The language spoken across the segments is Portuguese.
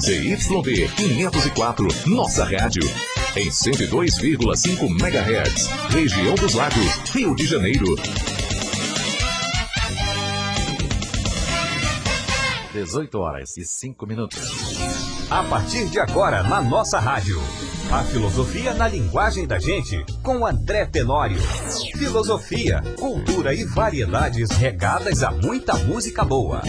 ZYD 504, nossa rádio. Em 102,5 MHz, região dos lagos, Rio de Janeiro. 18 horas e 5 minutos. A partir de agora, na nossa rádio. A filosofia na linguagem da gente, com André Tenório. Filosofia, cultura e variedades regadas a muita música boa.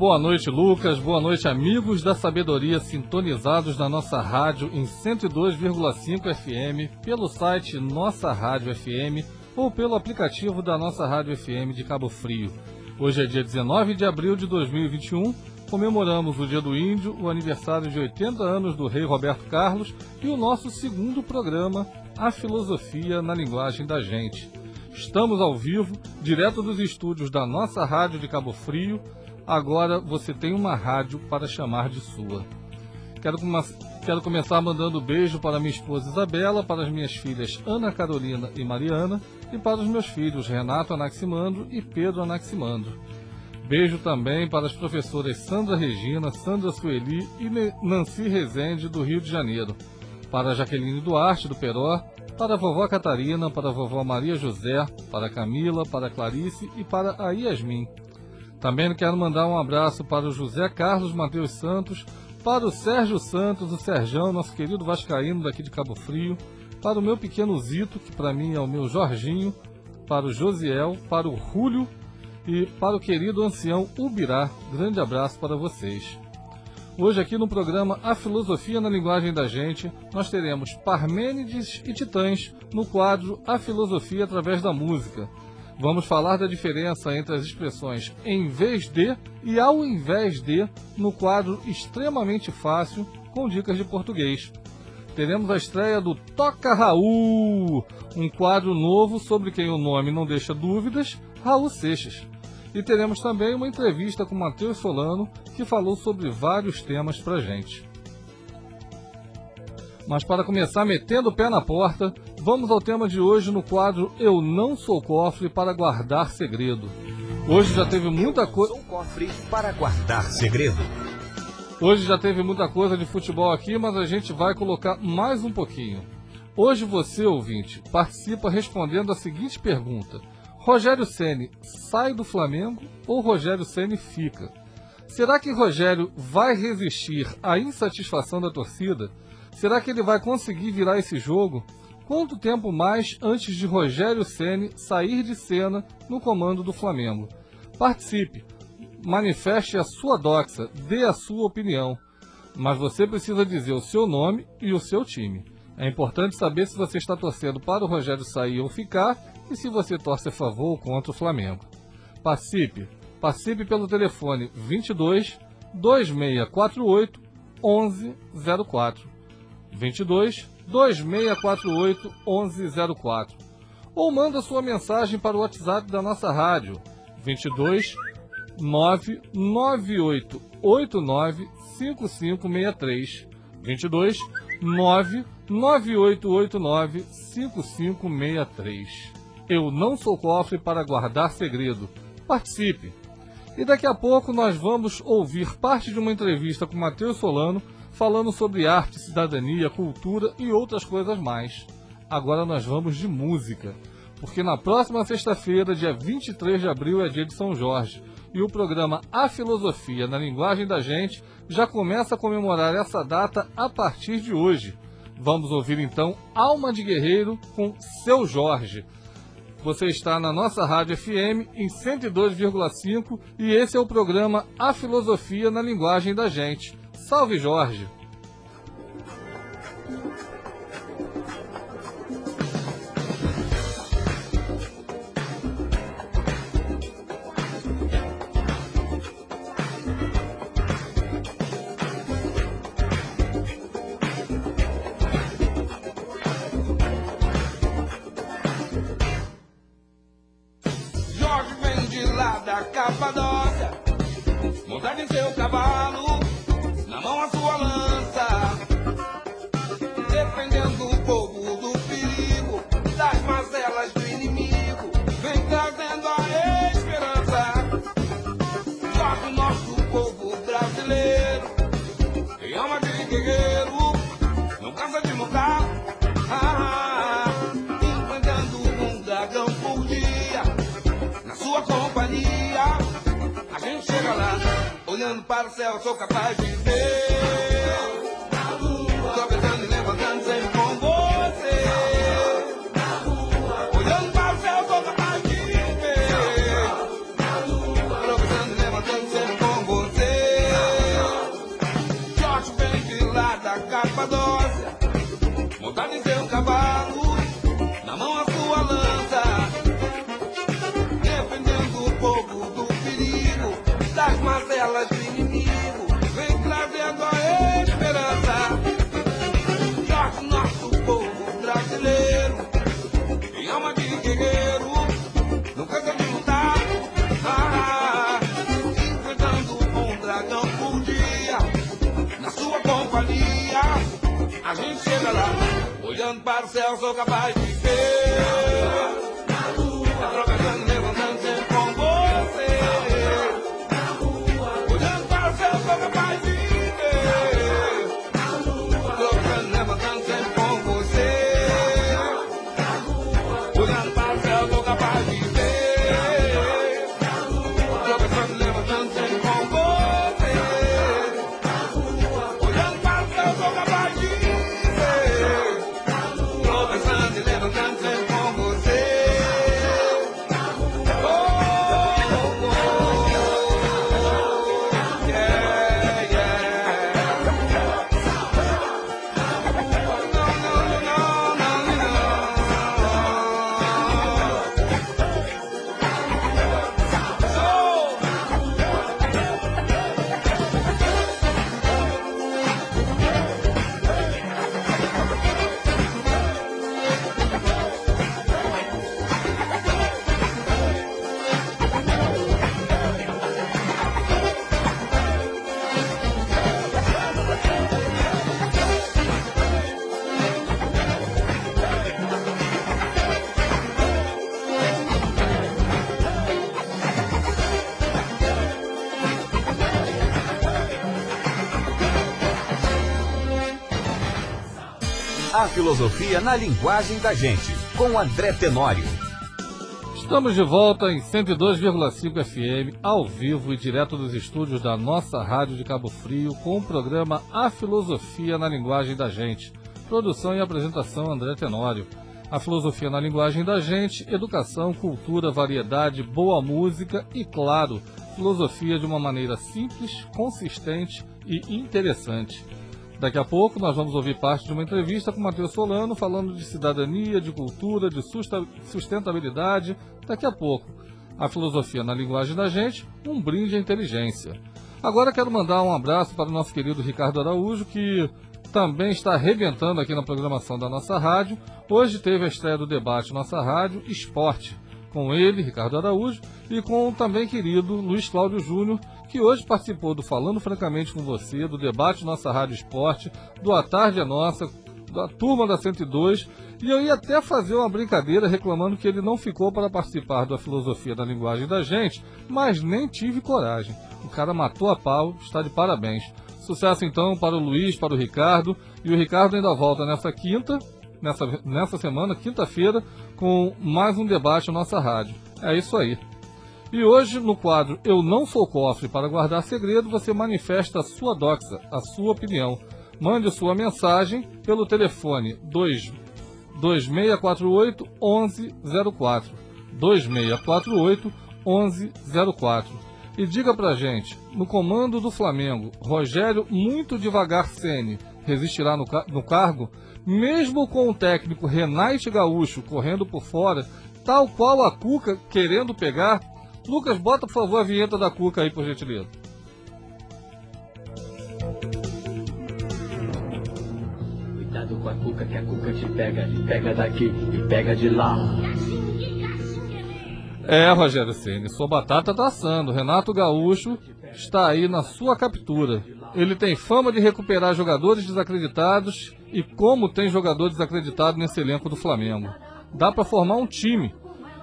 Boa noite, Lucas. Boa noite, amigos da sabedoria sintonizados na nossa rádio em 102,5 FM, pelo site Nossa Rádio FM ou pelo aplicativo da Nossa Rádio FM de Cabo Frio. Hoje é dia 19 de abril de 2021. Comemoramos o Dia do Índio, o aniversário de 80 anos do rei Roberto Carlos e o nosso segundo programa, A Filosofia na Linguagem da Gente. Estamos ao vivo, direto dos estúdios da nossa rádio de Cabo Frio, agora você tem uma rádio para chamar de sua. Quero, quero começar mandando beijo para minha esposa Isabela, para as minhas filhas Ana Carolina e Mariana e para os meus filhos Renato Anaximandro e Pedro Anaximandro. Beijo também para as professoras Sandra Regina, Sandra Sueli e Nancy Rezende, do Rio de Janeiro. Para Jaqueline Duarte, do Peró, para a vovó Catarina, para a vovó Maria José, para a Camila, para a Clarice e para a Yasmin. Também quero mandar um abraço para o José Carlos Mateus Santos, para o Sérgio Santos, o Serjão, nosso querido Vascaíno daqui de Cabo Frio, para o meu pequeno Zito, que para mim é o meu Jorginho, para o Josiel, para o Rúlio e para o querido ancião Ubirá. Grande abraço para vocês. Hoje aqui no programa A Filosofia na Linguagem da Gente, nós teremos Parmênides e Titãs no quadro A Filosofia através da Música. Vamos falar da diferença entre as expressões em vez de e ao invés de no quadro extremamente fácil com dicas de português. Teremos a estreia do Toca Raul, um quadro novo sobre quem o nome não deixa dúvidas, Raul Seixas. E teremos também uma entrevista com Matheus Solano, que falou sobre vários temas pra gente. Mas para começar metendo o pé na porta, Vamos ao tema de hoje no quadro Eu Não Sou Cofre para Guardar Segredo. Hoje já teve muita coisa. Sou cofre para guardar segredo. Hoje já teve muita coisa de futebol aqui, mas a gente vai colocar mais um pouquinho. Hoje você, ouvinte, participa respondendo a seguinte pergunta: Rogério Ceni sai do Flamengo ou Rogério Ceni fica? Será que Rogério vai resistir à insatisfação da torcida? Será que ele vai conseguir virar esse jogo? Quanto tempo mais antes de Rogério Ceni sair de cena no comando do Flamengo? Participe, manifeste a sua doxa, dê a sua opinião, mas você precisa dizer o seu nome e o seu time. É importante saber se você está torcendo para o Rogério sair ou ficar e se você torce a favor ou contra o Flamengo. Participe, participe pelo telefone 22 2648 1104. 22 2648 1104 ou manda sua mensagem para o WhatsApp da nossa rádio 22 99889 5563 22 99889 5563 Eu não sou cofre para guardar segredo. Participe! E daqui a pouco nós vamos ouvir parte de uma entrevista com Matheus Solano falando sobre arte, cidadania, cultura e outras coisas mais. Agora nós vamos de música, porque na próxima sexta-feira, dia 23 de abril, é dia de São Jorge, e o programa A Filosofia na Linguagem da Gente já começa a comemorar essa data a partir de hoje. Vamos ouvir então Alma de Guerreiro com Seu Jorge. Você está na nossa rádio FM em 102,5 e esse é o programa A Filosofia na Linguagem da Gente. Salve Jorge! Olhando para o céu, sou capaz de ver. Tropeçando e levantando sempre olhando para o céu, sou capaz de ver. Filosofia na linguagem da gente, com André Tenório. Estamos de volta em 102,5 FM, ao vivo e direto dos estúdios da nossa rádio de Cabo Frio, com o programa A Filosofia na Linguagem da Gente. Produção e apresentação André Tenório. A filosofia na linguagem da gente, educação, cultura, variedade, boa música e, claro, filosofia de uma maneira simples, consistente e interessante. Daqui a pouco nós vamos ouvir parte de uma entrevista com Matheus Solano falando de cidadania, de cultura, de sustentabilidade. Daqui a pouco, a filosofia na linguagem da gente, um brinde à inteligência. Agora quero mandar um abraço para o nosso querido Ricardo Araújo, que também está arrebentando aqui na programação da nossa rádio. Hoje teve a estreia do debate Nossa Rádio Esporte, com ele, Ricardo Araújo, e com o também querido Luiz Cláudio Júnior, que hoje participou do Falando Francamente com Você, do debate Nossa Rádio Esporte, do A Tarde é Nossa, da turma da 102, e eu ia até fazer uma brincadeira reclamando que ele não ficou para participar da filosofia da linguagem da gente, mas nem tive coragem. O cara matou a pau, está de parabéns. Sucesso então para o Luiz, para o Ricardo, e o Ricardo ainda volta nessa quinta, nessa, nessa semana, quinta-feira, com mais um debate na nossa rádio. É isso aí. E hoje, no quadro Eu Não Sou Cofre para Guardar Segredo, você manifesta a sua doxa, a sua opinião. Mande sua mensagem pelo telefone 2, 2648 1104. 2648 1104. E diga pra gente, no comando do Flamengo, Rogério muito devagar Sene resistirá no, no cargo, mesmo com o técnico Renate Gaúcho correndo por fora, tal qual a Cuca querendo pegar? Lucas, bota por favor a vinheta da Cuca aí, por gentileza. Cuidado com a cuca, que a cuca te pega, te pega daqui e pega de lá. É, Rogério Ceni, sua batata tá assando. Renato Gaúcho está aí na sua captura. Ele tem fama de recuperar jogadores desacreditados e como tem jogador desacreditado nesse elenco do Flamengo. Dá para formar um time.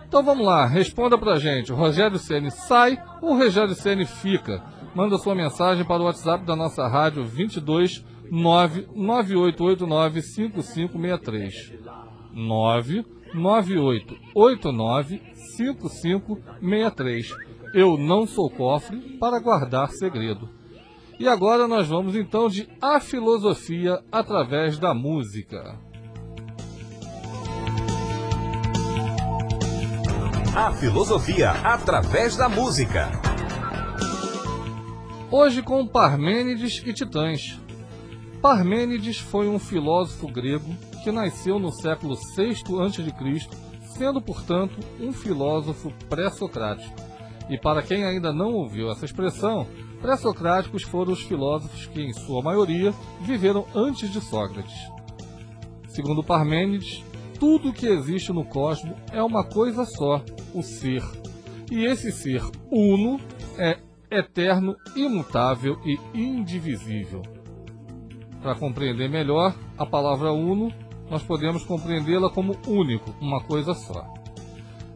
Então vamos lá, responda pra gente. Rogério Ceni sai ou Rogério Ceni fica? Manda sua mensagem para o WhatsApp da nossa rádio 22 99889 5563. 99889 5563. Eu não sou cofre para guardar segredo. E agora nós vamos então de A Filosofia através da música. A filosofia através da música. Hoje com Parmênides e Titãs. Parmênides foi um filósofo grego que nasceu no século VI a.C., sendo, portanto, um filósofo pré-socrático. E para quem ainda não ouviu essa expressão, pré-socráticos foram os filósofos que, em sua maioria, viveram antes de Sócrates. Segundo Parmênides, tudo que existe no cosmos é uma coisa só, o ser. E esse ser uno é eterno, imutável e indivisível. Para compreender melhor, a palavra uno, nós podemos compreendê-la como único, uma coisa só.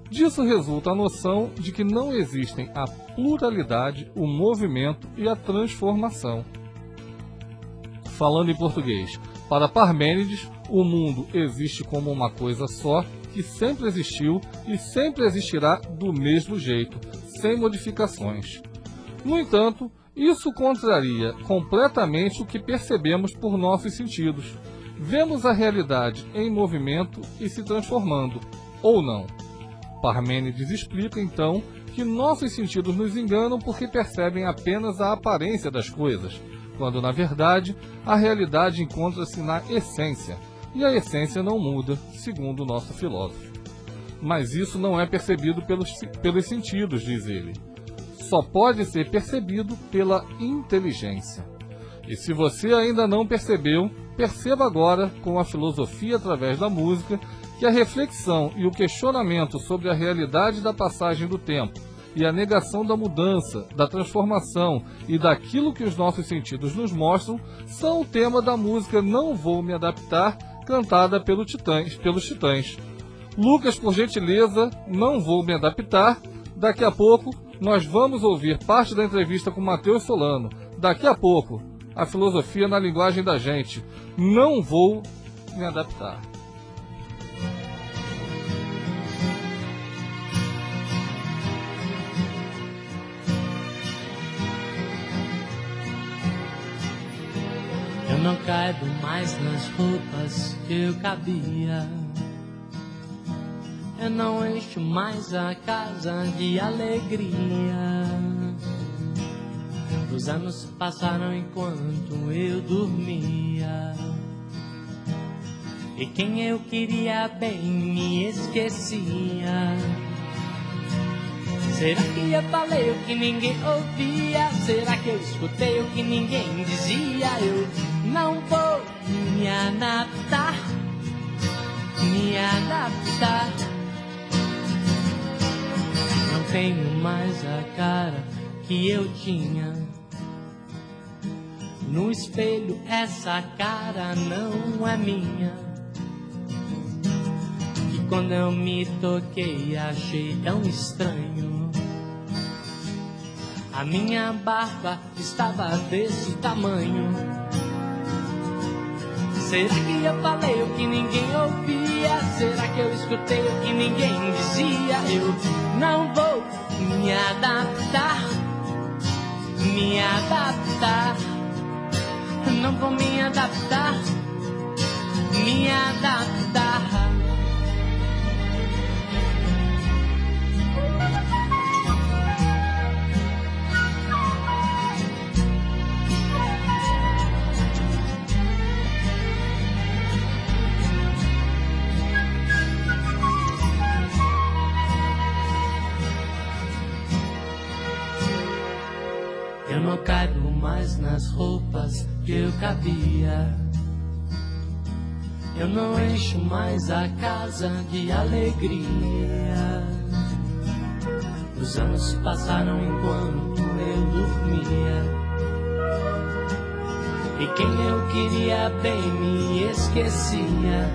Disso resulta a noção de que não existem a pluralidade, o movimento e a transformação. Falando em português, para Parmênides, o mundo existe como uma coisa só, que sempre existiu e sempre existirá do mesmo jeito, sem modificações. No entanto, isso contraria completamente o que percebemos por nossos sentidos. Vemos a realidade em movimento e se transformando, ou não. Parmênides explica então que nossos sentidos nos enganam porque percebem apenas a aparência das coisas, quando na verdade a realidade encontra-se na essência, e a essência não muda, segundo o nosso filósofo. Mas isso não é percebido pelos, pelos sentidos, diz ele só pode ser percebido pela inteligência. E se você ainda não percebeu, perceba agora, com a filosofia através da música, que a reflexão e o questionamento sobre a realidade da passagem do tempo e a negação da mudança, da transformação e daquilo que os nossos sentidos nos mostram são o tema da música Não Vou Me Adaptar, cantada pelo titãs, pelos Titãs. Lucas, por gentileza, não vou me adaptar. Daqui a pouco nós vamos ouvir parte da entrevista com Matheus Solano. Daqui a pouco, a filosofia na linguagem da gente. Não vou me adaptar. Eu não caibo mais nas roupas que eu cabia. Eu não encho mais a casa de alegria. Os anos passaram enquanto eu dormia. E quem eu queria bem me esquecia. Será que eu falei o que ninguém ouvia? Será que eu escutei o que ninguém dizia? Eu não vou me adaptar, me adaptar tenho mais a cara que eu tinha. No espelho, essa cara não é minha. E quando eu me toquei, achei tão estranho. A minha barba estava desse tamanho. Será que eu falei o que ninguém ouvia? Será que eu escutei o que ninguém dizia? Eu não vou me adaptar, me adaptar. Não vou me adaptar, me adaptar. Mais nas roupas que eu cabia. Eu não encho mais a casa de alegria. Os anos passaram enquanto eu dormia. E quem eu queria bem me esquecia.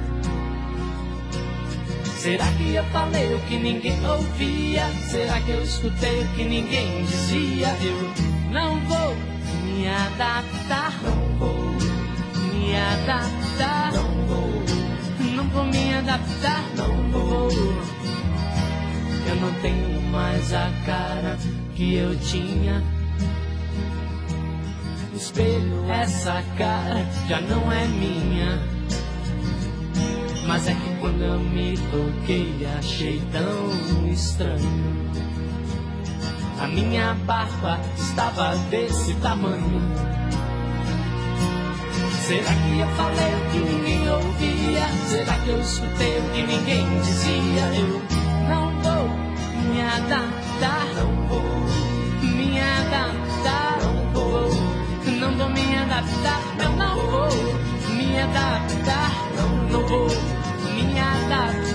Será que eu falei o que ninguém ouvia? Será que eu escutei o que ninguém dizia? Eu não vou me adaptar. Não vou me adaptar. Não vou. Não vou me adaptar. Não vou. Eu não tenho mais a cara que eu tinha. Espelho, essa cara já não é minha. Mas é que quando eu me toquei, achei tão estranho. Minha barba estava desse tamanho. Será que eu falei o que ninguém ouvia? Será que eu escutei o que ninguém dizia? Eu não vou me adaptar, não vou me adaptar, não vou, não vou me adaptar, eu não vou me adaptar, não, não vou me adaptar.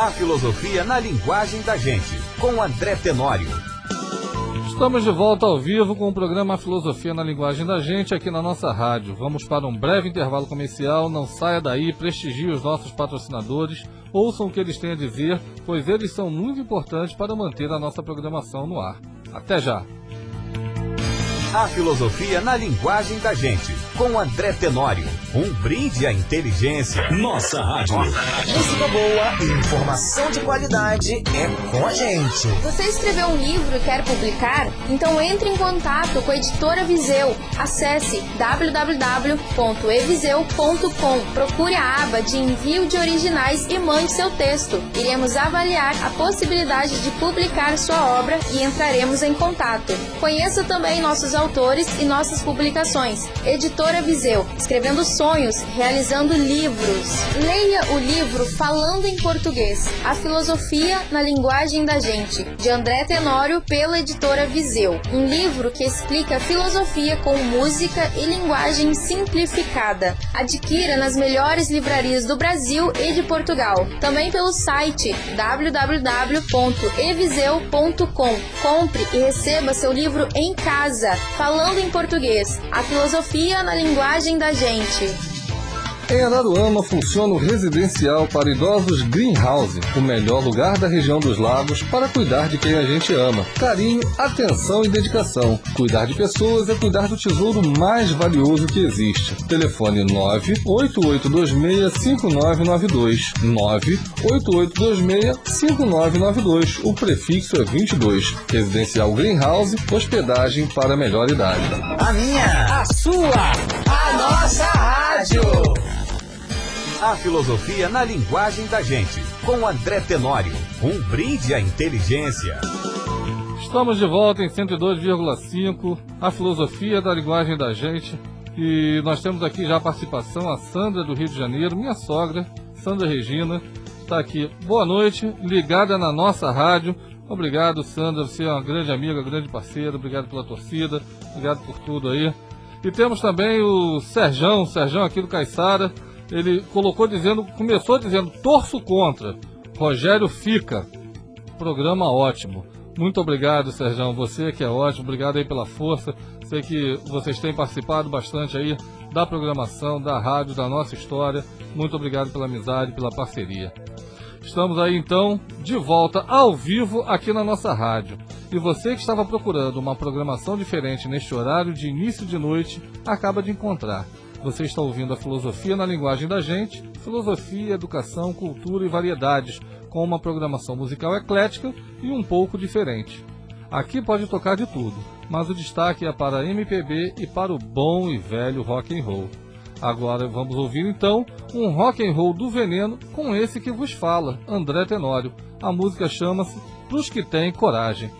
A filosofia na linguagem da gente, com André Tenório. Estamos de volta ao vivo com o programa Filosofia na Linguagem da Gente aqui na nossa rádio. Vamos para um breve intervalo comercial. Não saia daí, prestigie os nossos patrocinadores, ouçam o que eles têm a dizer, pois eles são muito importantes para manter a nossa programação no ar. Até já! A filosofia na linguagem da gente, com André Tenório. Um brinde à inteligência. Nossa rádio. Música boa e informação de qualidade é com a gente. Você escreveu um livro e quer publicar? Então entre em contato com a editora Viseu. Acesse www.eviseu.com. Procure a aba de envio de originais e mande seu texto. Iremos avaliar a possibilidade de publicar sua obra e entraremos em contato. Conheça também nossos autores e nossas publicações. Editora Viseu, escrevendo sonhos, realizando livros. Leia o livro Falando em Português: A Filosofia na Linguagem da Gente, de André Tenório, pela editora Viseu. Um livro que explica a filosofia com música e linguagem simplificada. Adquira nas melhores livrarias do Brasil e de Portugal. Também pelo site www.eviseu.com. Compre e receba seu livro em casa. Falando em Português: A Filosofia na Linguagem da Gente. Em Araruama funciona o residencial para idosos Greenhouse, o melhor lugar da região dos lagos para cuidar de quem a gente ama. Carinho, atenção e dedicação. Cuidar de pessoas é cuidar do tesouro mais valioso que existe. Telefone 988265992. 988265992. O prefixo é 22. Residencial Greenhouse, hospedagem para melhor idade. A minha, a sua, a nossa rádio. A filosofia na linguagem da gente, com André Tenório. Um brinde à inteligência. Estamos de volta em 102,5, a filosofia da linguagem da gente. E nós temos aqui já a participação, a Sandra do Rio de Janeiro, minha sogra, Sandra Regina, está aqui. Boa noite, ligada na nossa rádio. Obrigado, Sandra, você é uma grande amiga, grande parceira, obrigado pela torcida, obrigado por tudo aí. E temos também o Serjão, Serjão aqui do Caiçara, ele colocou dizendo, começou dizendo, torço contra. Rogério fica. Programa ótimo. Muito obrigado, Sérgio. Você que é ótimo. Obrigado aí pela força. Sei que vocês têm participado bastante aí da programação, da rádio, da nossa história. Muito obrigado pela amizade, pela parceria. Estamos aí então de volta ao vivo aqui na nossa rádio. E você que estava procurando uma programação diferente neste horário de início de noite, acaba de encontrar. Você está ouvindo a Filosofia na Linguagem da Gente, filosofia, educação, cultura e variedades, com uma programação musical eclética e um pouco diferente. Aqui pode tocar de tudo, mas o destaque é para MPB e para o bom e velho rock and roll. Agora vamos ouvir então um rock and roll do veneno com esse que vos fala, André Tenório. A música chama-se Pros que têm coragem.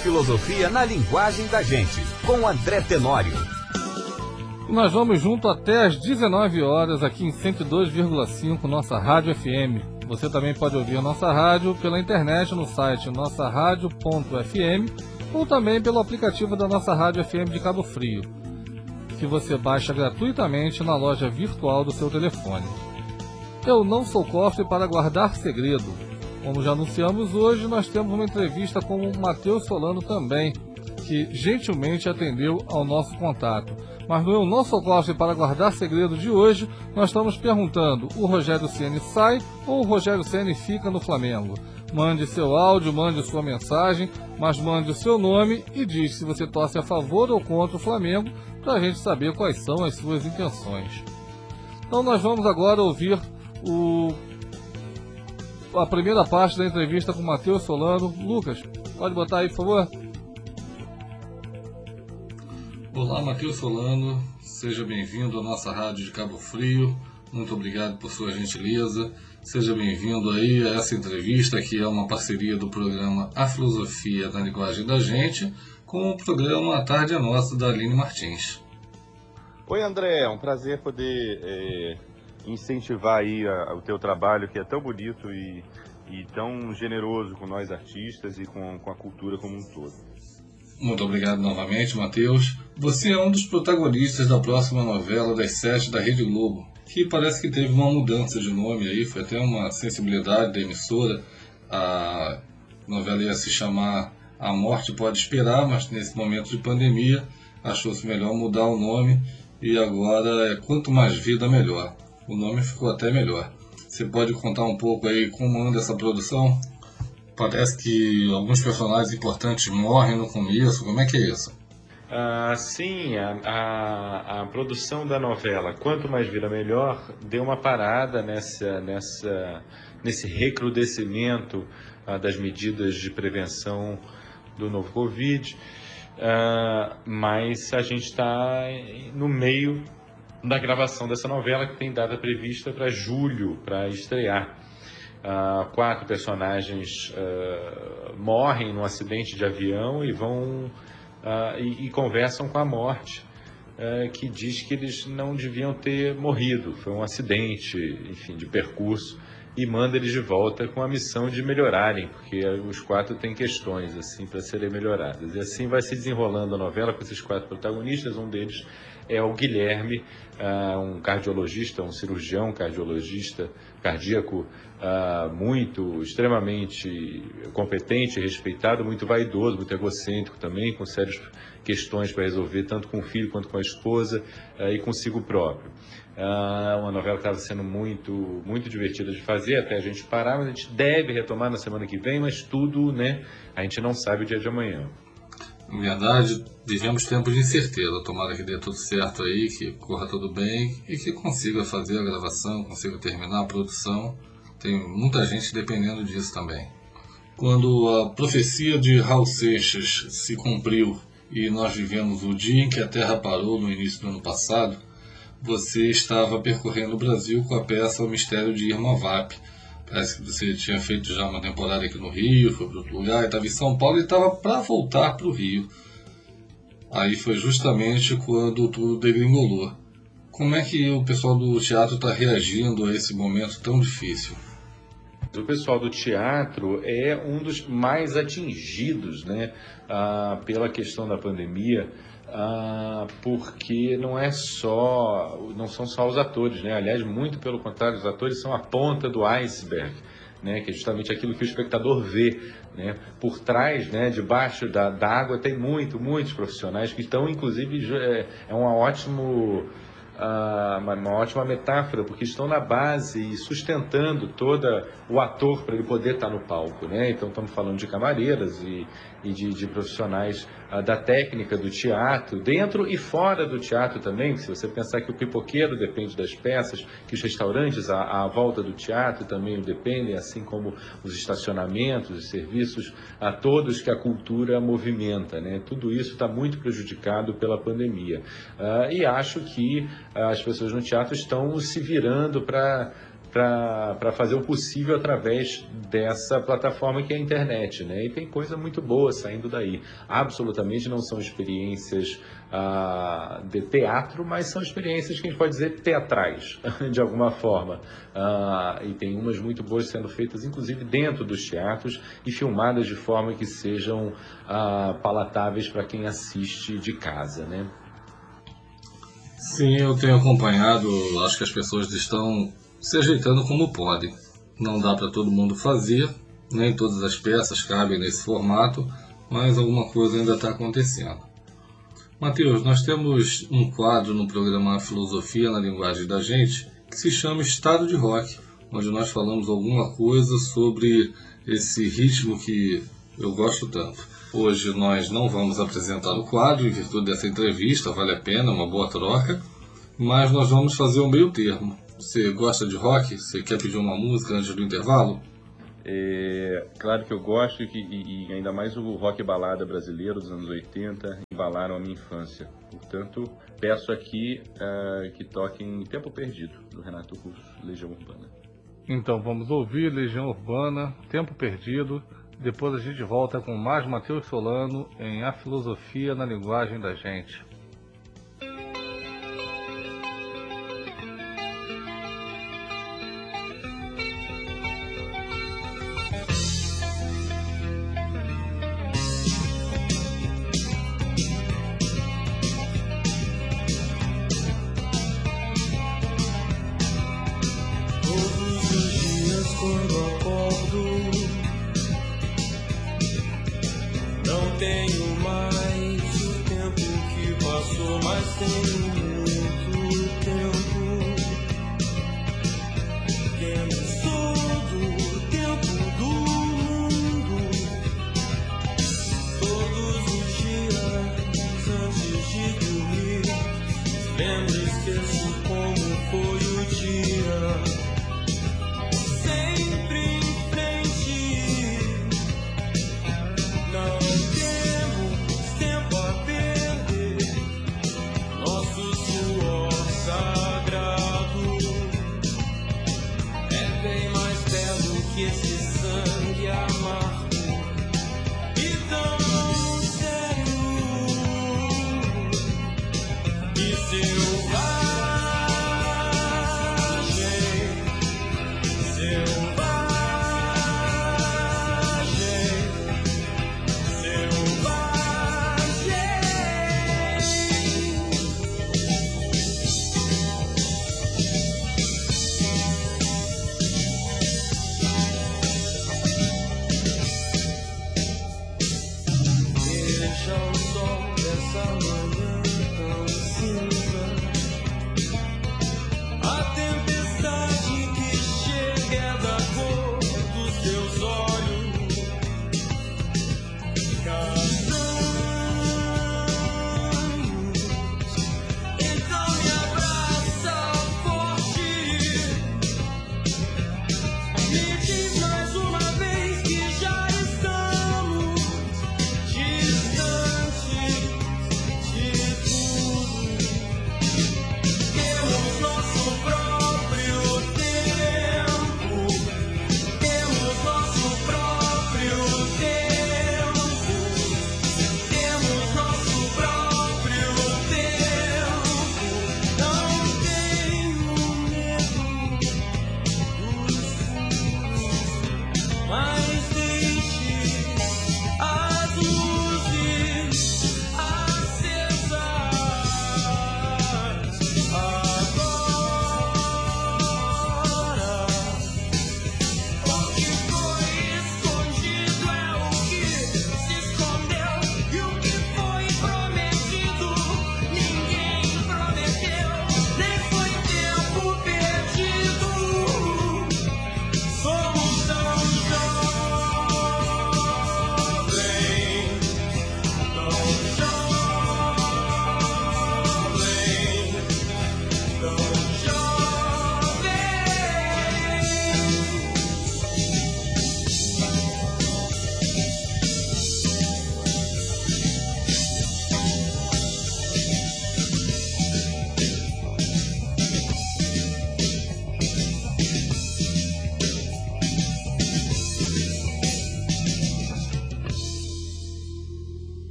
Filosofia na linguagem da gente, com André Tenório. Nós vamos junto até às 19 horas aqui em 102,5 nossa Rádio FM. Você também pode ouvir nossa rádio pela internet no site nossaradio.fm ou também pelo aplicativo da nossa Rádio FM de Cabo Frio, que você baixa gratuitamente na loja virtual do seu telefone. Eu não sou cofre para guardar segredo. Como já anunciamos hoje, nós temos uma entrevista com o Matheus Solano também, que gentilmente atendeu ao nosso contato. Mas no Eu Não para Guardar Segredo de hoje, nós estamos perguntando: o Rogério Ceni sai ou o Rogério Ceni fica no Flamengo? Mande seu áudio, mande sua mensagem, mas mande o seu nome e diz se você torce a favor ou contra o Flamengo, para a gente saber quais são as suas intenções. Então nós vamos agora ouvir o a primeira parte da entrevista com o Matheus Solano. Lucas, pode botar aí, por favor? Olá, Matheus Solano. Seja bem-vindo à nossa rádio de Cabo Frio. Muito obrigado por sua gentileza. Seja bem-vindo aí a essa entrevista, que é uma parceria do programa A Filosofia na Linguagem da Gente, com o programa A Tarde é Nossa, da Aline Martins. Oi, André. É um prazer poder é incentivar aí a, o teu trabalho que é tão bonito e, e tão generoso com nós artistas e com, com a cultura como um todo. Muito obrigado novamente, Matheus. Você é um dos protagonistas da próxima novela das sete da Rede Globo, que parece que teve uma mudança de nome aí, foi até uma sensibilidade da emissora. A novela ia se chamar A Morte Pode Esperar, mas nesse momento de pandemia achou-se melhor mudar o nome e agora é Quanto Mais Vida Melhor. O nome ficou até melhor. Você pode contar um pouco aí como anda essa produção? Parece que alguns personagens importantes morrem no começo. Como é que é isso? Ah, sim, a, a, a, produção da novela Quanto Mais Vira Melhor deu uma parada nessa, nessa, nesse recrudescimento ah, das medidas de prevenção do novo Covid, ah, mas a gente está no meio da gravação dessa novela, que tem data prevista para julho, para estrear. Uh, quatro personagens uh, morrem num acidente de avião e vão uh, e, e, conversam com a morte, que diz que eles não deviam ter morrido, foi um acidente, enfim, de percurso e manda eles de volta com a missão de melhorarem, porque os quatro têm questões assim para serem melhoradas. E assim vai se desenrolando a novela com esses quatro protagonistas, um deles é o Guilherme, uh, um cardiologista, um cirurgião cardiologista cardíaco uh, muito, extremamente competente, respeitado, muito vaidoso, muito egocêntrico também, com sérias questões para resolver, tanto com o filho quanto com a esposa uh, e consigo próprio. uma novela que estava sendo muito, muito divertida de fazer, até a gente parar, mas a gente deve retomar na semana que vem, mas tudo, né, a gente não sabe o dia de amanhã. Em verdade, vivemos tempos de incerteza. Tomara que dê tudo certo aí, que corra tudo bem e que consiga fazer a gravação, consiga terminar a produção. Tem muita gente dependendo disso também. Quando a profecia de Raul Seixas se cumpriu e nós vivemos o dia em que a Terra parou no início do ano passado, você estava percorrendo o Brasil com a peça O Mistério de Irma Vap, Parece que você tinha feito já uma temporada aqui no Rio, foi para outro lugar, estava em São Paulo e estava para voltar para o Rio. Aí foi justamente quando tudo degringolou. Como é que o pessoal do teatro está reagindo a esse momento tão difícil? O pessoal do teatro é um dos mais atingidos né, ah, pela questão da pandemia ah, porque não é só, não são só os atores, né? Aliás, muito pelo contrário, os atores são a ponta do iceberg. Né, que é justamente aquilo que o espectador vê. Né? Por trás, né, debaixo da, da água, tem muito, muitos profissionais que estão, inclusive, é, é um ótimo ah, uma, uma, ótima metáfora, porque estão na base e sustentando todo o ator para ele poder estar no palco. Né? Então, estamos falando de camareiras e, e de, de, profissionais ah, da técnica do teatro, dentro e fora do teatro também. Se você pensar que o pipoqueiro depende das peças, que os restaurantes à, à volta do teatro também dependem, assim como os estacionamentos, os serviços, a todos que a cultura movimenta. Né? Tudo isso está muito prejudicado pela pandemia. Ah, e acho que as pessoas no teatro estão se virando para para fazer o possível através dessa plataforma que é a internet, né? E tem coisa muito boa saindo daí. Absolutamente não são experiências ah, de teatro, mas são experiências que a gente pode dizer teatrais, de alguma forma. Ah, e tem umas muito boas sendo feitas, inclusive dentro dos teatros e filmadas de forma que sejam ah, palatáveis para quem assiste de casa, né? Sim, eu tenho acompanhado. Acho que as pessoas estão se ajeitando como podem. Não dá para todo mundo fazer, nem todas as peças cabem nesse formato, mas alguma coisa ainda está acontecendo. Mateus, nós temos um quadro no programa Filosofia na Linguagem da Gente que se chama Estado de Rock, onde nós falamos alguma coisa sobre esse ritmo que eu gosto tanto. Hoje nós não vamos apresentar o quadro em virtude dessa entrevista, vale a pena, uma boa troca, mas nós vamos fazer um meio termo. Você gosta de rock? Você quer pedir uma música antes do intervalo? É, claro que eu gosto e, e, ainda mais o rock balada brasileiro dos anos 80 embalaram a minha infância. Portanto, peço aqui uh, que toquem Tempo Perdido, do Renato Russo, Legião Urbana. Então vamos ouvir Legião Urbana, Tempo Perdido. Depois a gente volta com mais Matheus Solano em A Filosofia na Linguagem da Gente. someone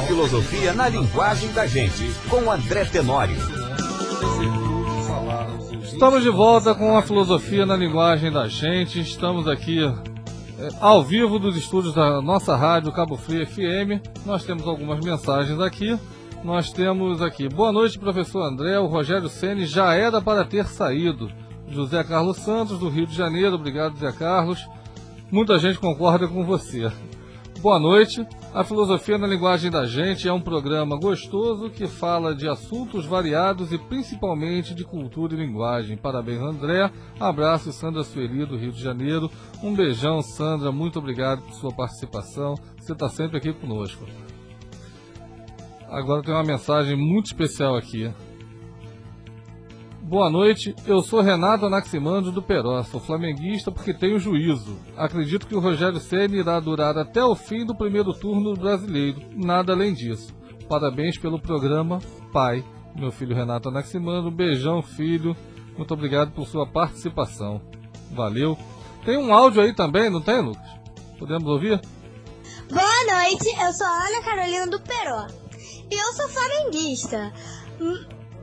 Filosofia na linguagem da gente, com André Tenório. Estamos de volta com a filosofia na linguagem da gente. Estamos aqui é, ao vivo dos estúdios da nossa rádio Cabo Frio FM. Nós temos algumas mensagens aqui. Nós temos aqui, boa noite, professor André. O Rogério Ceni já era para ter saído. José Carlos Santos, do Rio de Janeiro. Obrigado, José Carlos. Muita gente concorda com você. Boa noite. A Filosofia na Linguagem da Gente é um programa gostoso que fala de assuntos variados e principalmente de cultura e linguagem. Parabéns, André. Abraço, Sandra Sueli, do Rio de Janeiro. Um beijão, Sandra. Muito obrigado por sua participação. Você está sempre aqui conosco. Agora tem uma mensagem muito especial aqui. Boa noite, eu sou Renato Anaximandro do Peró, sou flamenguista porque tenho juízo. Acredito que o Rogério Ceni irá durar até o fim do primeiro turno do brasileiro, nada além disso. Parabéns pelo programa, pai. Meu filho Renato Anaximandro, beijão filho, muito obrigado por sua participação. Valeu. Tem um áudio aí também, não tem, Lucas? Podemos ouvir? Boa noite, eu sou a Ana Carolina do Peró. E eu sou flamenguista.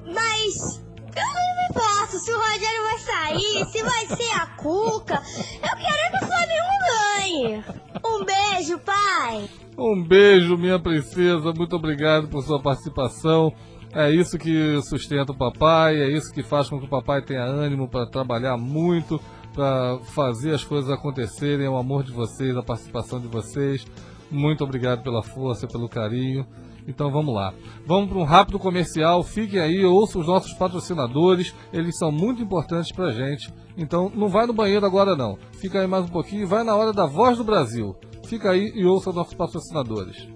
Mas eu não me importo se o Rogério vai sair, se vai ser a Cuca. Eu quero que o Flamengo ganhe. Um beijo, pai. Um beijo, minha princesa. Muito obrigado por sua participação. É isso que sustenta o papai, é isso que faz com que o papai tenha ânimo para trabalhar muito, para fazer as coisas acontecerem. É o amor de vocês, a participação de vocês. Muito obrigado pela força, pelo carinho. Então vamos lá. Vamos para um rápido comercial. Fiquem aí, ouçam os nossos patrocinadores. Eles são muito importantes para a gente. Então não vai no banheiro agora não. Fica aí mais um pouquinho e vai na hora da Voz do Brasil. Fica aí e ouça os nossos patrocinadores.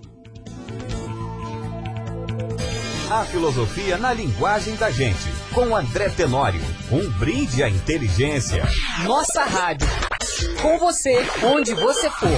A filosofia na linguagem da gente, com André Tenório. Um brinde à inteligência. Nossa rádio. Com você, onde você for.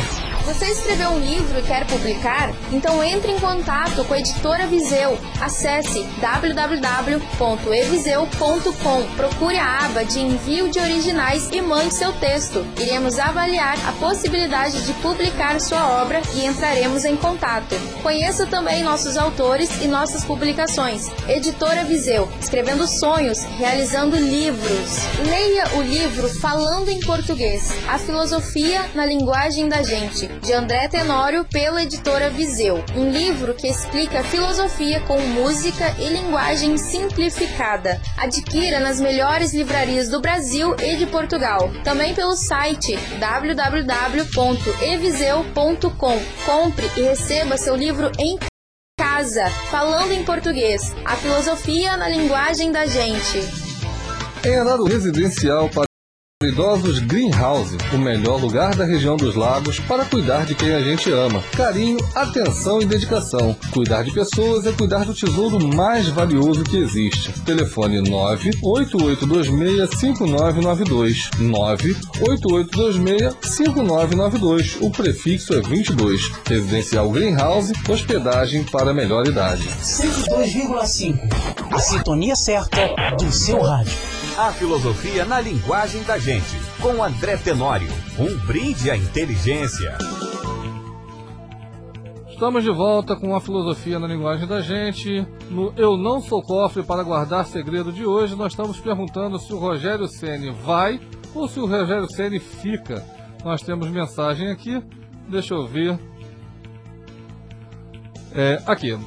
Você escreveu um livro e quer publicar? Então entre em contato com a editora Viseu. Acesse www.eviseu.com. Procure a aba de envio de originais e mande seu texto. Iremos avaliar a possibilidade de publicar sua obra e entraremos em contato. Conheça também nossos autores e nossas publicações. Editora Viseu, escrevendo sonhos, realizando livros. Leia o livro Falando em Português, a filosofia na linguagem da gente de André Tenório pela editora Viseu. Um livro que explica filosofia com música e linguagem simplificada. Adquira nas melhores livrarias do Brasil e de Portugal. Também pelo site www.eviseu.com. Compre e receba seu livro em casa, falando em português. A filosofia na linguagem da gente. Em andado residencial para Idosos Greenhouse, o melhor lugar da região dos lagos para cuidar de quem a gente ama. Carinho, atenção e dedicação. Cuidar de pessoas é cuidar do tesouro mais valioso que existe. Telefone 988265992. 988265992. O prefixo é 22. Residencial Greenhouse, hospedagem para melhor idade. 102,5. A sintonia certa do seu rádio. A filosofia na linguagem da gente, com André Tenório. Um brinde à inteligência. Estamos de volta com a filosofia na linguagem da gente. No Eu Não Sou Cofre para Guardar Segredo de hoje, nós estamos perguntando se o Rogério Ceni vai ou se o Rogério Ceni fica. Nós temos mensagem aqui, deixa eu ver. É, aqui,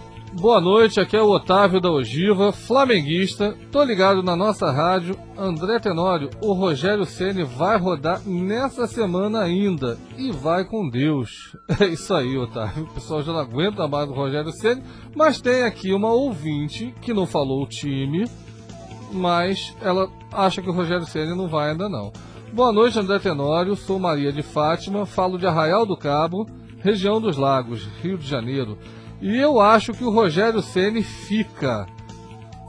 Boa noite, aqui é o Otávio da Ogiva, flamenguista. Tô ligado na nossa rádio. André Tenório, o Rogério Ceni vai rodar nessa semana ainda e vai com Deus. É isso aí, Otávio. O pessoal já não aguenta mais o Rogério Ceni, mas tem aqui uma ouvinte que não falou o time, mas ela acha que o Rogério Ceni não vai ainda não. Boa noite, André Tenório. Sou Maria de Fátima, falo de Arraial do Cabo, região dos Lagos, Rio de Janeiro. E eu acho que o Rogério Ceni fica.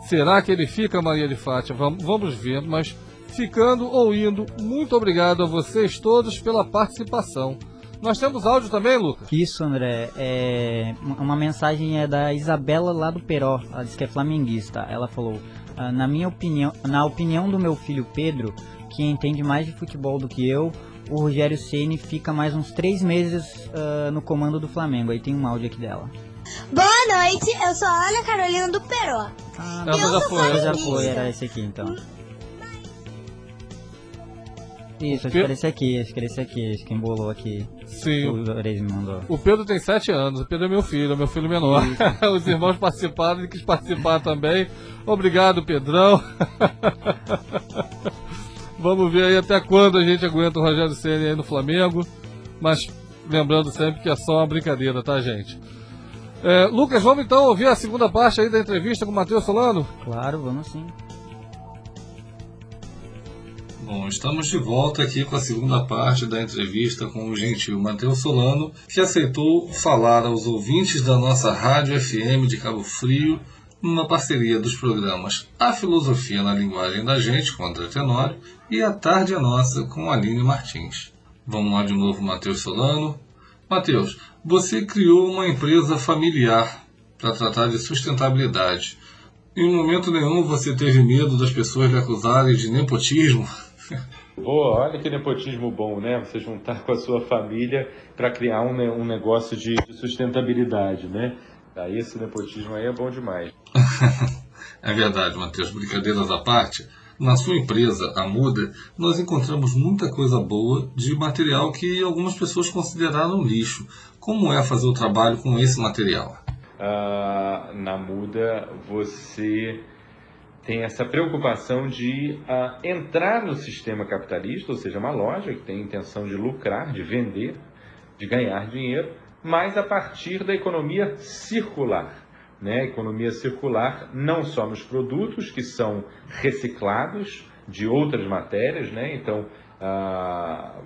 Será que ele fica, Maria de Fátima? Vamos, ver, mas ficando ou indo, muito obrigado a vocês todos pela participação. Nós temos áudio também, Lucas? Isso, André. É, uma mensagem é da Isabela lá do Peró. Ela disse que é flamenguista. Ela falou: ah, na minha opinião, na opinião do meu filho Pedro, que entende mais de futebol do que eu, o Rogério Ceni fica mais uns três meses uh, no comando do Flamengo. Aí tem um áudio aqui dela. Boa noite, eu sou a Ana Carolina do Peró. Ah, Eu já foi, já flamenguista. foi, era esse aqui então. Isso, acho que era esse aqui, acho que era esse aqui, acho que embolou aqui. Sim. O mandou. O Pedro tem 7 anos, o Pedro é meu filho, é meu filho menor. Os irmãos participaram, ele quis participar também. Obrigado, Pedrão. Vamos ver aí até quando a gente aguenta o Rogério Ceni aí no Flamengo. Mas lembrando sempre que é só uma brincadeira, tá, gente? É, Lucas, vamos então ouvir a segunda parte aí da entrevista com o Matheus Solano? Claro, vamos sim. Bom, estamos de volta aqui com a segunda parte da entrevista com o gentil Matheus Solano, que aceitou falar aos ouvintes da nossa Rádio FM de Cabo Frio, numa parceria dos programas A Filosofia na Linguagem da Gente, com André Tenório, e A Tarde é Nossa, com Aline Martins. Vamos lá de novo, Matheus Solano. Matheus, você criou uma empresa familiar para tratar de sustentabilidade. Em momento nenhum você teve medo das pessoas lhe acusarem de nepotismo? Pô, olha que nepotismo bom, né? Você juntar com a sua família para criar um, um negócio de de sustentabilidade, né? Aí esse nepotismo aí é bom demais. É verdade, Matheus. Brincadeiras à parte, na sua empresa, a Muda, nós encontramos muita coisa boa de material que algumas pessoas consideraram lixo. Como é fazer o trabalho com esse material? Ah, na muda você tem essa preocupação de ah, entrar no sistema capitalista, ou seja, uma loja que tem a intenção de lucrar, de vender, de ganhar dinheiro, mas a partir da economia circular. Né? Economia circular não só nos produtos que são reciclados de outras matérias, né? então ah,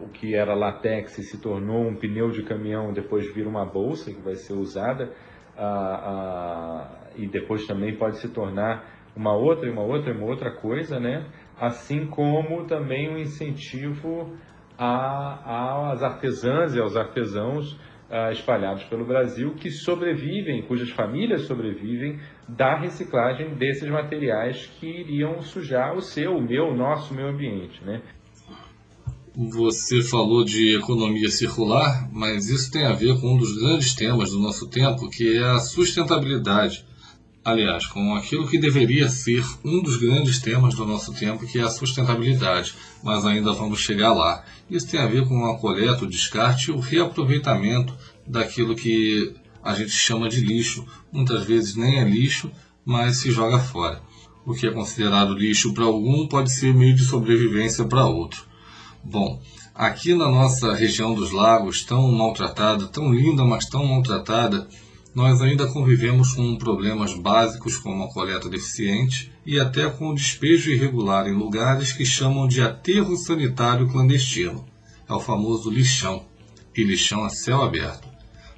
o que era latex se tornou um pneu de caminhão, depois vira uma bolsa que vai ser usada ah, ah, e depois também pode se tornar uma outra uma outra uma outra coisa, né? Assim como também um incentivo às artesãs e aos artesãos ah, espalhados pelo Brasil que sobrevivem, cujas famílias sobrevivem da reciclagem desses materiais que iriam sujar o seu, o meu, o nosso meio ambiente, né? Você falou de economia circular, mas isso tem a ver com um dos grandes temas do nosso tempo, que é a sustentabilidade. Aliás, com aquilo que deveria ser um dos grandes temas do nosso tempo, que é a sustentabilidade. Mas ainda vamos chegar lá. Isso tem a ver com a coleta, o descarte e o reaproveitamento daquilo que a gente chama de lixo. Muitas vezes nem é lixo, mas se joga fora. O que é considerado lixo para algum pode ser meio de sobrevivência para outro. Bom, aqui na nossa região dos lagos, tão maltratada, tão linda, mas tão maltratada, nós ainda convivemos com problemas básicos como a coleta deficiente e até com o despejo irregular em lugares que chamam de aterro sanitário clandestino. É o famoso lixão, e lixão a céu aberto.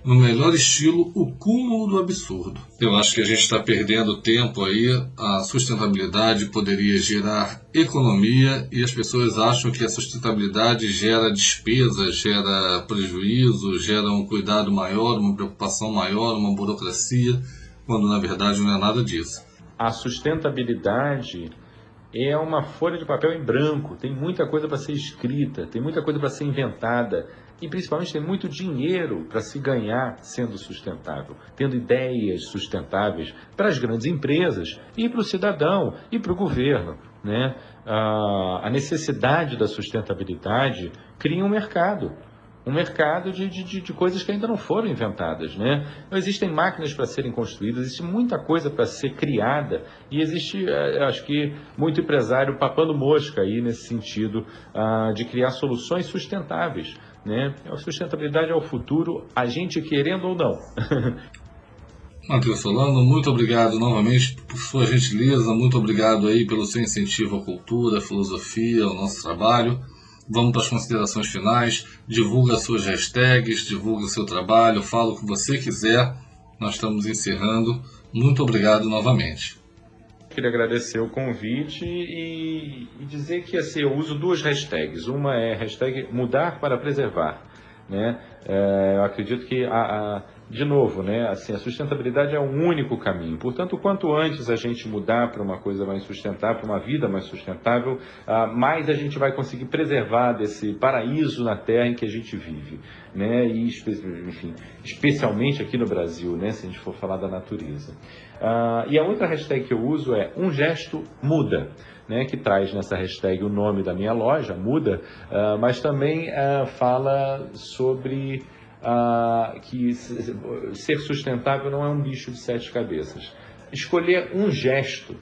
No melhor estilo, o cúmulo do absurdo. Eu acho que a gente está perdendo tempo aí. A sustentabilidade poderia gerar economia e as pessoas acham que a sustentabilidade gera despesa, gera prejuízo, gera um cuidado maior, uma preocupação maior, uma burocracia, quando na verdade não é nada disso. A sustentabilidade é uma folha de papel em branco, tem muita coisa para ser escrita, tem muita coisa para ser inventada e principalmente tem muito dinheiro para se ganhar sendo sustentável, tendo ideias sustentáveis para as grandes empresas e para o cidadão e para o governo. Né? Ah, a necessidade da sustentabilidade cria um mercado um mercado de, de, de- coisas que ainda não foram inventadas, né? Não existem máquinas para serem construídas, existe muita coisa para ser criada e existe, eh, acho que, muito empresário papando mosca aí nesse sentido ah, de criar soluções sustentáveis, né? A sustentabilidade é o futuro, a gente querendo ou não. Matheus Solano, muito obrigado novamente por sua gentileza, muito obrigado aí pelo seu incentivo à cultura, à filosofia, ao nosso trabalho. Vamos para as considerações finais. Divulga suas hashtags, divulga o seu trabalho, fala o que você quiser. Nós estamos encerrando. Muito obrigado novamente. Queria agradecer o convite e, dizer que assim, eu uso duas hashtags. Uma é hashtag mudar para preservar. Né? É, eu acredito que a, a de novo, né, assim, a sustentabilidade é o único caminho. Portanto, quanto antes a gente mudar para uma coisa mais sustentável, para uma vida mais sustentável, uh, mais a gente vai conseguir preservar desse paraíso na Terra em que a gente vive, né, e enfim, especialmente aqui no Brasil, né, se a gente for falar da natureza. Uh, e a outra hashtag que eu uso é um gesto muda. Né, que traz nessa hashtag o nome da minha loja, muda, uh, mas também fala sobre que ser sustentável não é um bicho de sete cabeças. Escolher um gesto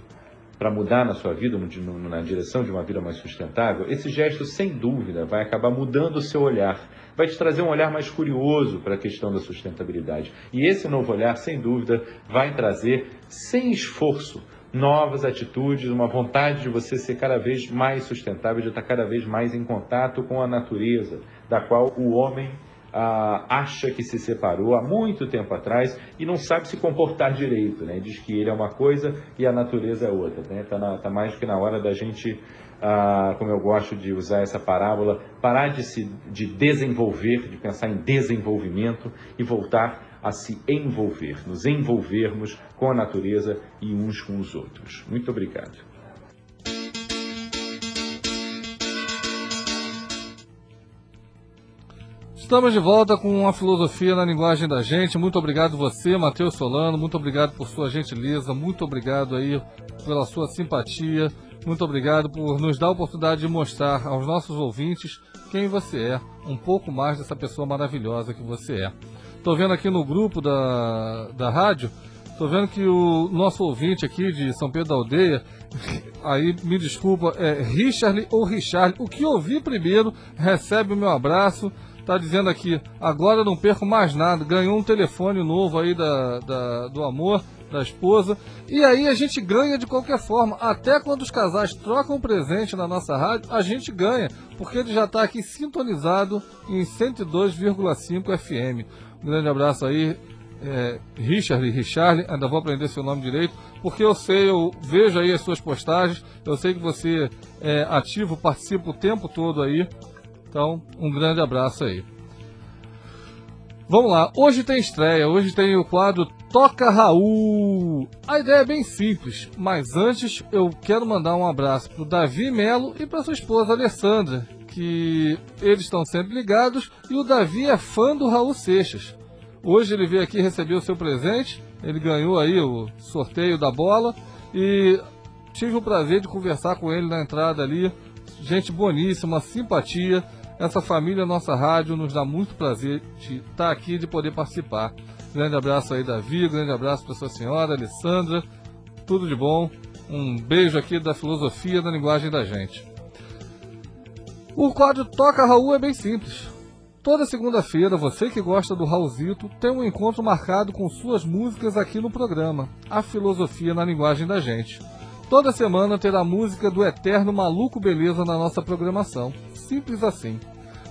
para mudar na sua vida, na direção de uma vida mais sustentável, esse gesto, sem dúvida, vai acabar mudando o seu olhar, vai te trazer um olhar mais curioso para a questão da sustentabilidade. E esse novo olhar, sem dúvida, vai trazer, sem esforço, novas atitudes, uma vontade de você ser cada vez mais sustentável, de estar cada vez mais em contato com a natureza, da qual o homem ah, acha que se separou há muito tempo atrás e não sabe se comportar direito, né? Diz que ele é uma coisa e a natureza é outra, né? Tá, tá mais que na hora da gente, ah, como eu gosto de usar essa parábola, parar de se de desenvolver, de pensar em desenvolvimento e voltar a se envolver, nos envolvermos com a natureza e uns com os outros. Muito obrigado. Estamos de volta com a filosofia na linguagem da gente. Muito obrigado você, Matheus Solano. Muito obrigado por sua gentileza. Muito obrigado aí pela sua simpatia. Muito obrigado por nos dar a oportunidade de mostrar aos nossos ouvintes quem você é, um pouco mais dessa pessoa maravilhosa que você é. Estou vendo aqui no grupo da, da rádio, estou vendo que o nosso ouvinte aqui de São Pedro da Aldeia, aí me desculpa, é Richard ou Richard, o que ouvi primeiro recebe o meu abraço. Tá dizendo aqui, agora não perco mais nada. Ganhou um telefone novo aí da, da, do amor, da esposa. E aí a gente ganha de qualquer forma. Até quando os casais trocam presente na nossa rádio, a gente ganha. Porque ele já está aqui sintonizado em 102,5 FM. Um grande abraço aí, é, Richard e Richard, ainda vou aprender seu nome direito, porque eu sei, eu vejo aí as suas postagens, eu sei que você é ativo, participa o tempo todo aí então, um grande abraço aí. Vamos lá, hoje tem estreia, hoje tem o quadro Toca Raul. A ideia é bem simples, mas antes eu quero mandar um abraço para o Davi Melo e para sua esposa Alessandra, que eles estão sempre ligados e o Davi é fã do Raul Seixas. Hoje ele veio aqui receber o seu presente, ele ganhou aí o sorteio da bola e tive o prazer de conversar com ele na entrada ali. Gente boníssima, simpatia essa família, nossa rádio, nos dá muito prazer de estar aqui de poder participar. Grande abraço aí, Davi, grande abraço para sua senhora, Alessandra, tudo de bom. Um beijo aqui da filosofia da linguagem da gente. O quadro Toca Raul é bem simples. Toda segunda-feira, você que gosta do Raulzito tem um encontro marcado com suas músicas aqui no programa, A Filosofia na Linguagem da Gente. Toda semana terá música do eterno Maluco Beleza na nossa programação. Simples assim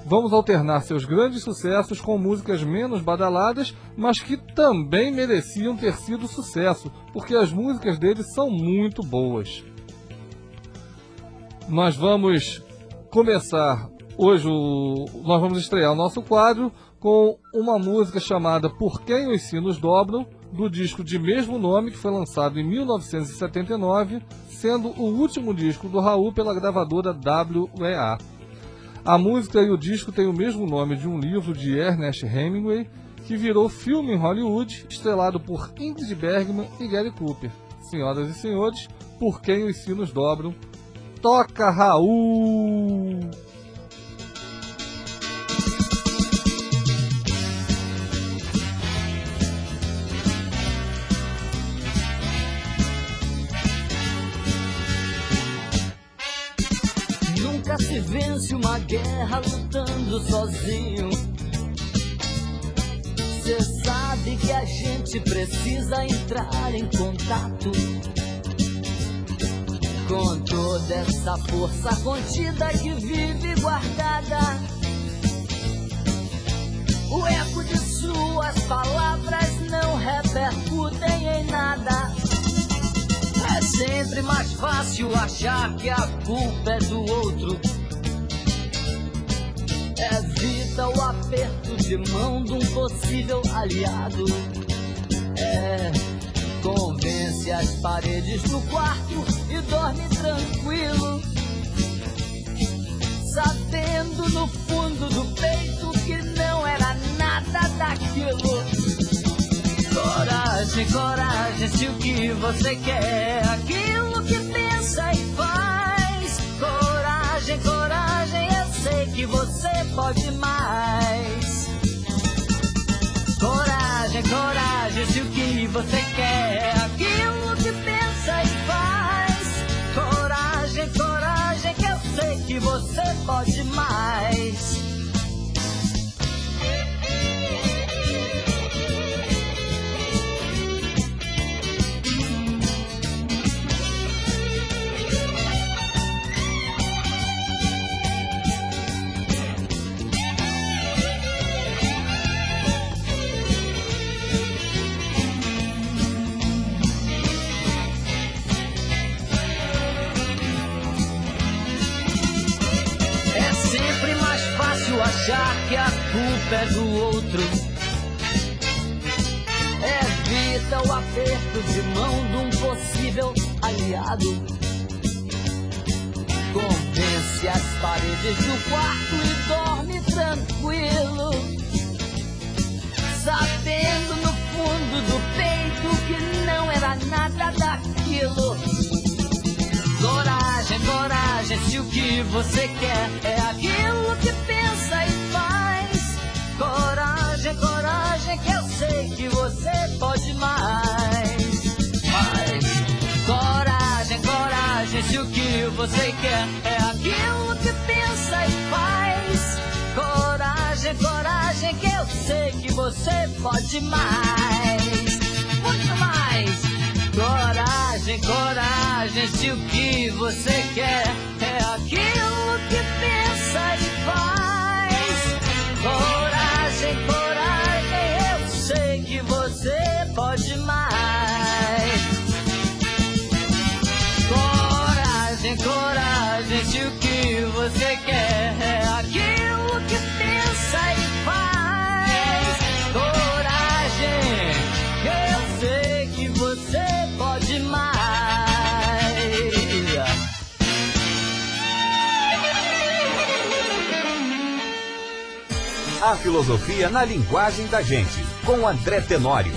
vamos alternar seus grandes sucessos com músicas menos badaladas, mas que também mereciam ter sido sucesso, porque as músicas dele são muito boas. Nós vamos começar hoje, o... nós vamos estrear o nosso quadro com uma música chamada Por Quem os Sinos Dobram, do disco de mesmo nome que foi lançado em 1979, sendo o último disco do Raul pela gravadora WEA. A música e o disco têm o mesmo nome de um livro de Ernest Hemingway, que virou filme em Hollywood, estrelado por Ingrid Bergman e Gary Cooper. Senhoras e senhores, por quem os sinos dobram, toca Raul! Vence uma guerra lutando sozinho. Cê sabe que a gente precisa entrar em contato com toda essa força contida que vive guardada. O eco de suas palavras não repercutem em nada. É sempre mais fácil achar que a culpa é do outro evita o aperto de mão de um possível aliado. É, convence as paredes do quarto e dorme tranquilo. Sabendo no fundo do peito que não era nada daquilo. Coragem, coragem, se o que você quer, é aquilo que pensa e faz. Coragem, coragem, que você pode mais. Coragem, coragem, se o que você quer, é aquilo que pensa e faz. Coragem, coragem, que eu sei que você pode mais. Culpa é do outro. Evita o aperto de mão de um possível aliado. Convence as paredes do quarto e dorme tranquilo. Sabendo no fundo do peito que não era nada daquilo. Coragem, coragem, se o que você quer é aquilo que pensa e faz. Coragem, coragem, que eu sei que você pode mais. Mais. Coragem, coragem, se o que você quer é aquilo que pensa e faz. Coragem, coragem, que eu sei que você pode mais. Muito mais. Coragem, coragem, se o que você quer é aquilo que pensa A filosofia na linguagem da gente, com André Tenório.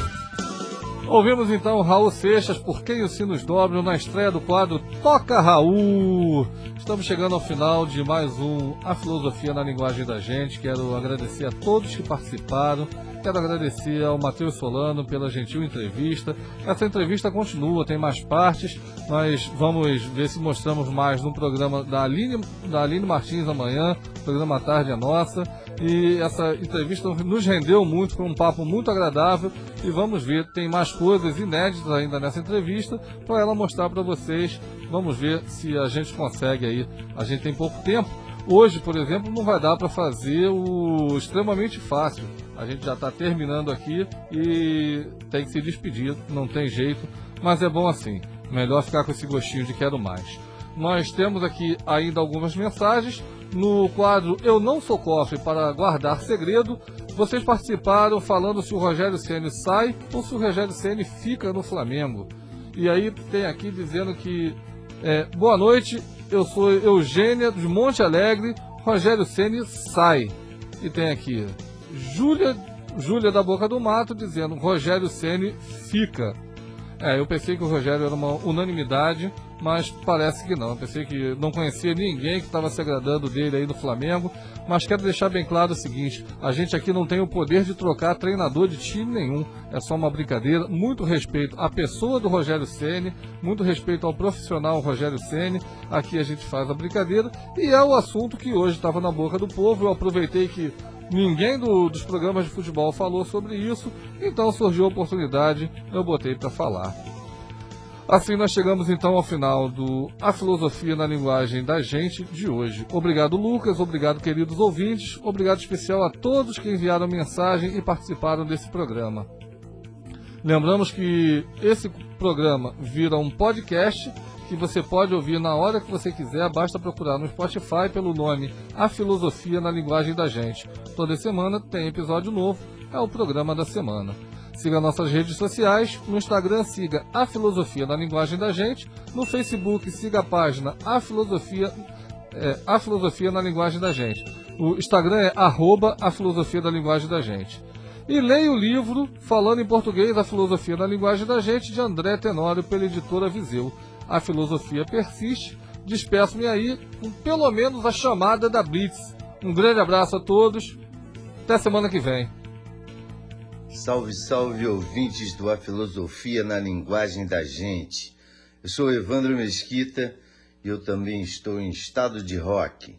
Ouvimos então Raul Seixas, Por Quem os Sinos Dobram, na estreia do quadro Toca Raul. Estamos chegando ao final de mais um A Filosofia na Linguagem da Gente. Quero agradecer a todos que participaram. Quero agradecer ao Matheus Solano pela gentil entrevista. Essa entrevista continua, tem mais partes. Nós vamos ver se mostramos mais no programa da Aline, da Aline Martins amanhã. O programa Tarde é Nossa. E essa entrevista nos rendeu muito, foi um papo muito agradável. E vamos ver, tem mais coisas inéditas ainda nessa entrevista para ela mostrar para vocês. Vamos ver se a gente consegue aí. A gente tem pouco tempo. Hoje, por exemplo, não vai dar para fazer o extremamente fácil. A gente já está terminando aqui e tem que se despedir, não tem jeito, mas é bom assim. Melhor ficar com esse gostinho de quero mais. Nós temos aqui ainda algumas mensagens. No quadro Eu Não Sou Cofre para Guardar Segredo, vocês participaram falando se o Rogério Ceni sai ou se o Rogério Ceni fica no Flamengo. E aí tem aqui dizendo que é, boa noite, eu sou Eugênia de Monte Alegre, Rogério Ceni sai. E tem aqui Júlia, Júlia da Boca do Mato dizendo Rogério Ceni fica. É, eu pensei que o Rogério era uma unanimidade, mas parece que não. Pensei que não conhecia ninguém que estava se agradando dele aí no Flamengo. Mas quero deixar bem claro o seguinte: a gente aqui não tem o poder de trocar treinador de time nenhum. É só uma brincadeira. Muito respeito à pessoa do Rogério Ceni, muito respeito ao profissional Rogério Ceni. Aqui a gente faz a brincadeira e é o assunto que hoje estava na boca do povo. Eu aproveitei que Ninguém do, dos programas de futebol falou sobre isso, então surgiu a oportunidade, eu botei para falar. Assim nós chegamos então ao final do A Filosofia na Linguagem da Gente de hoje. Obrigado Lucas, obrigado queridos ouvintes, obrigado especial a todos que enviaram mensagem e participaram desse programa. Lembramos que esse programa vira um podcast que você pode ouvir na hora que você quiser, basta procurar no Spotify pelo nome A Filosofia na Linguagem da Gente. Toda semana tem episódio novo, é o programa da semana. Siga nossas redes sociais, no Instagram siga A Filosofia na Linguagem da Gente, no Facebook siga a página A Filosofia, é, a Filosofia na Linguagem da Gente. O Instagram é arroba A Filosofia da Linguagem da Gente. E leia o livro Falando em Português, a Filosofia na Linguagem da Gente, de André Tenório, pela editora Viseu. A filosofia persiste. Despeço-me aí com pelo menos a chamada da Blitz. Um grande abraço a todos. Até semana que vem. Salve, salve ouvintes do A Filosofia na Linguagem da Gente. Eu sou Evandro Mesquita e eu também estou em estado de rock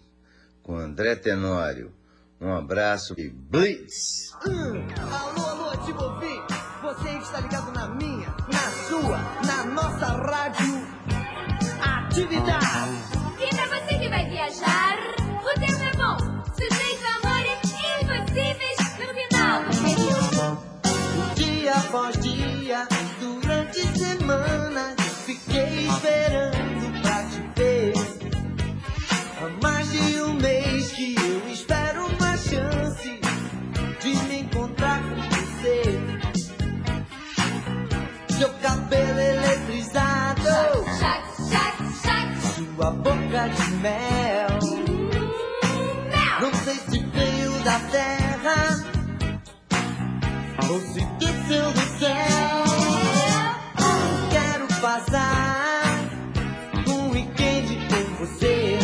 com André Tenório. Um abraço e Blitz! Hum, alô, alô, ouvi. Você está ligado na minha, na sua, na nossa rádio. Atividade. De mel. Não sei se veio da terra ou se desceu do céu. Quero passar um weekend com você.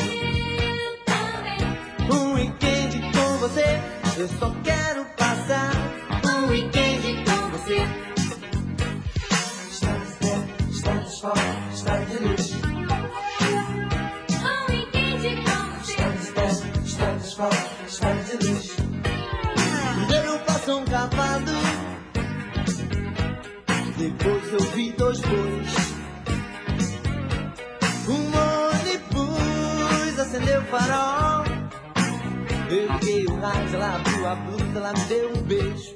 Um weekend com você. Eu só farol. Eu peguei o rádio, ela abriu a blusa, ela me deu um beijo.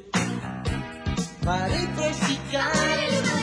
Parei pra esticar.